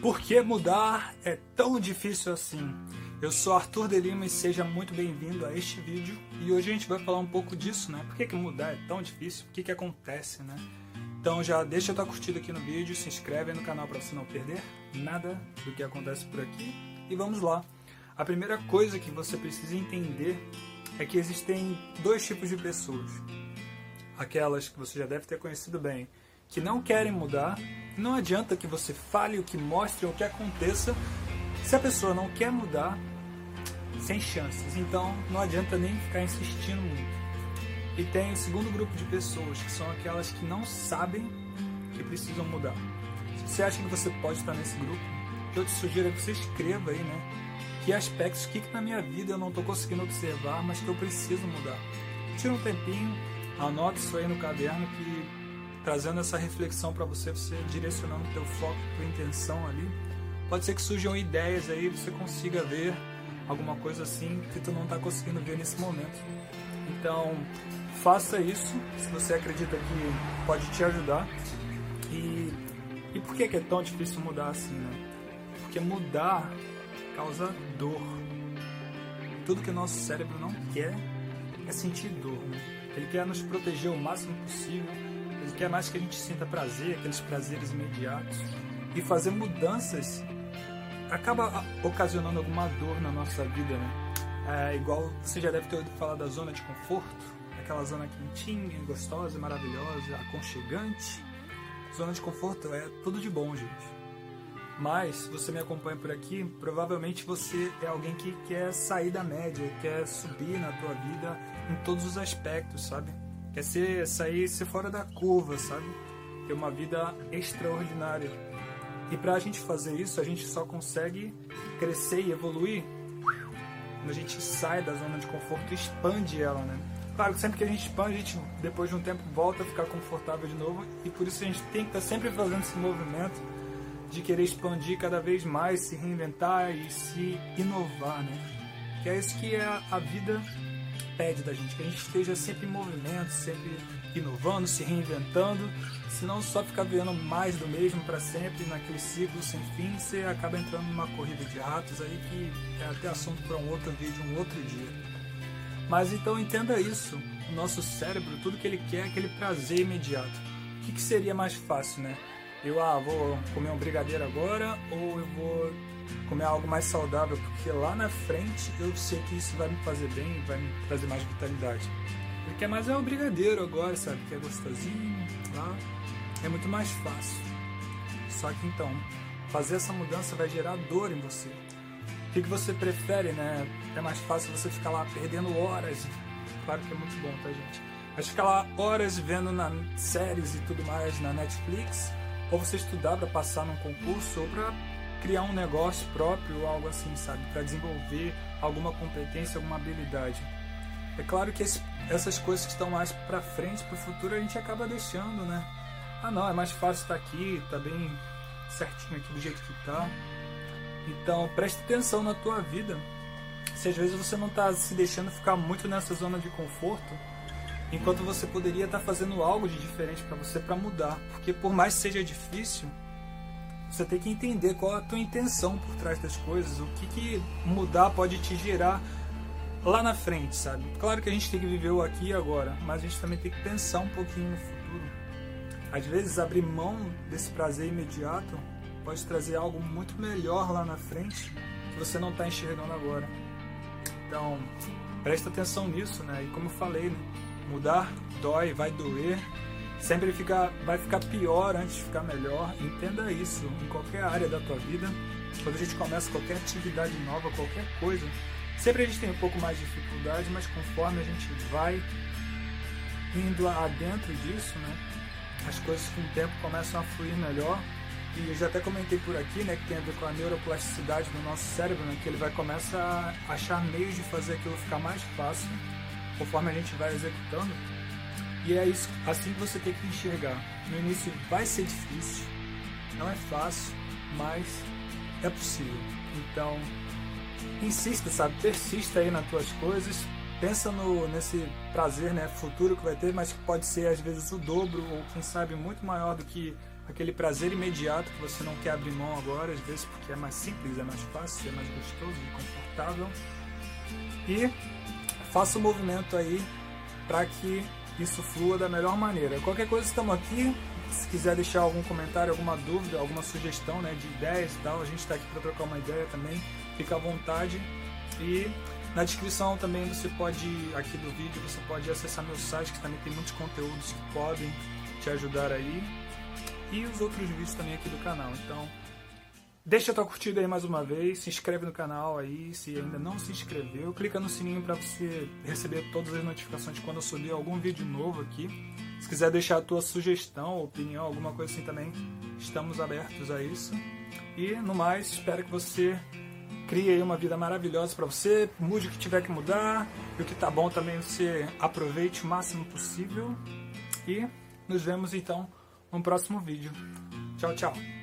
Por que mudar é tão difícil assim? Eu sou Arthur de Lima e seja muito bem-vindo a este vídeo. E hoje a gente vai falar um pouco disso, né? Por que, que mudar é tão difícil? O que, que acontece, né? Então já deixa tua curtida aqui no vídeo, se inscreve no canal para você não perder nada do que acontece por aqui. E vamos lá. A primeira coisa que você precisa entender é que existem dois tipos de pessoas. Aquelas que você já deve ter conhecido bem, que não querem mudar, não adianta que você fale o que mostre ou o que aconteça. Se a pessoa não quer mudar, sem chances. Então não adianta nem ficar insistindo muito. E tem o segundo grupo de pessoas, que são aquelas que não sabem que precisam mudar. Se você acha que você pode estar nesse grupo, eu te sugiro que você escreva aí, né? Que aspectos, que, que na minha vida eu não estou conseguindo observar, mas que eu preciso mudar. Tira um tempinho, anota isso aí no caderno que trazendo essa reflexão para você, você direcionando teu foco, tua intenção ali. Pode ser que surjam ideias aí, você consiga ver alguma coisa assim que tu não está conseguindo ver nesse momento. Então, faça isso se você acredita que pode te ajudar. E, e por que é tão difícil mudar assim, né? Porque mudar causa dor. Tudo que o nosso cérebro não quer é sentir dor. Né? Ele quer nos proteger o máximo possível quer mais que a gente sinta prazer, aqueles prazeres imediatos. E fazer mudanças acaba ocasionando alguma dor na nossa vida, né? É, igual você já deve ter ouvido falar da zona de conforto, aquela zona quentinha, gostosa, maravilhosa, aconchegante. Zona de conforto é tudo de bom, gente. Mas, se você me acompanha por aqui, provavelmente você é alguém que quer sair da média, quer subir na tua vida em todos os aspectos, sabe? Quer ser, sair, ser fora da curva, sabe? Ter uma vida extraordinária. E para a gente fazer isso, a gente só consegue crescer e evoluir quando a gente sai da zona de conforto e expande ela, né? Claro que sempre que a gente expande, a gente depois de um tempo volta a ficar confortável de novo e por isso a gente tem que estar tá sempre fazendo esse movimento de querer expandir cada vez mais, se reinventar e se inovar, né? Que é isso que é a vida pede da gente, que a gente esteja sempre em movimento, sempre inovando, se reinventando, senão só ficar vendo mais do mesmo para sempre, naquele ciclo sem fim, você acaba entrando numa corrida de ratos aí que é até assunto para um outro vídeo, um outro dia. Mas então entenda isso, o nosso cérebro, tudo que ele quer é aquele prazer imediato. O que, que seria mais fácil, né? Eu, ah, vou comer um brigadeiro agora ou eu vou comer algo mais saudável, porque lá na frente eu sei que isso vai me fazer bem, vai me trazer mais vitalidade. Ele quer mais é o brigadeiro agora, sabe? Que é gostosinho, lá. É muito mais fácil. Só que então, fazer essa mudança vai gerar dor em você. O que, que você prefere, né? É mais fácil você ficar lá perdendo horas. Claro que é muito bom, tá, gente? Mas ficar lá horas vendo na séries e tudo mais na Netflix, ou você estudar para passar num concurso, ou para criar um negócio próprio, algo assim, sabe? Para desenvolver alguma competência, alguma habilidade. É claro que esse, essas coisas que estão mais para frente, para o futuro, a gente acaba deixando, né? Ah, não, é mais fácil estar tá aqui, tá bem certinho aqui do jeito que tá. Então, preste atenção na tua vida. Se às vezes você não está se deixando ficar muito nessa zona de conforto, enquanto você poderia estar tá fazendo algo de diferente para você para mudar, porque por mais seja difícil, você tem que entender qual a tua intenção por trás das coisas, o que, que mudar pode te gerar lá na frente, sabe? Claro que a gente tem que viver o aqui e agora, mas a gente também tem que pensar um pouquinho no futuro. Às vezes abrir mão desse prazer imediato pode trazer algo muito melhor lá na frente que você não está enxergando agora. Então, presta atenção nisso, né? E como eu falei, né? mudar dói, vai doer, sempre fica, vai ficar pior antes de ficar melhor. Entenda isso em qualquer área da tua vida. Quando a gente começa qualquer atividade nova, qualquer coisa, sempre a gente tem um pouco mais de dificuldade, mas conforme a gente vai indo adentro disso, né, as coisas com o tempo começam a fluir melhor. E eu já até comentei por aqui, né, que tem a ver com a neuroplasticidade do nosso cérebro, né, que ele vai começar a achar meios de fazer aquilo ficar mais fácil conforme a gente vai executando. E é isso, assim que você tem que enxergar. No início vai ser difícil, não é fácil, mas é possível. Então, insista, sabe? Persista aí nas tuas coisas. Pensa no, nesse prazer né, futuro que vai ter, mas que pode ser às vezes o dobro ou quem sabe muito maior do que aquele prazer imediato que você não quer abrir mão agora, às vezes porque é mais simples, é mais fácil, é mais gostoso e confortável. E faça o movimento aí para que isso flua da melhor maneira. Qualquer coisa estamos aqui. Se quiser deixar algum comentário, alguma dúvida, alguma sugestão né, de ideias e tal, a gente está aqui para trocar uma ideia também. Fica à vontade. E na descrição também você pode, aqui do vídeo, você pode acessar meu site, que também tem muitos conteúdos que podem te ajudar aí. E os outros vídeos também aqui do canal. Então, deixa tua curtida aí mais uma vez, se inscreve no canal aí, se ainda não se inscreveu, clica no sininho para você receber todas as notificações quando eu subir algum vídeo novo aqui. Se quiser deixar a tua sugestão, opinião, alguma coisa assim também, estamos abertos a isso. E no mais, espero que você crie aí uma vida maravilhosa para você, mude o que tiver que mudar, e o que tá bom também você aproveite o máximo possível. E nos vemos então no próximo vídeo. Tchau, tchau.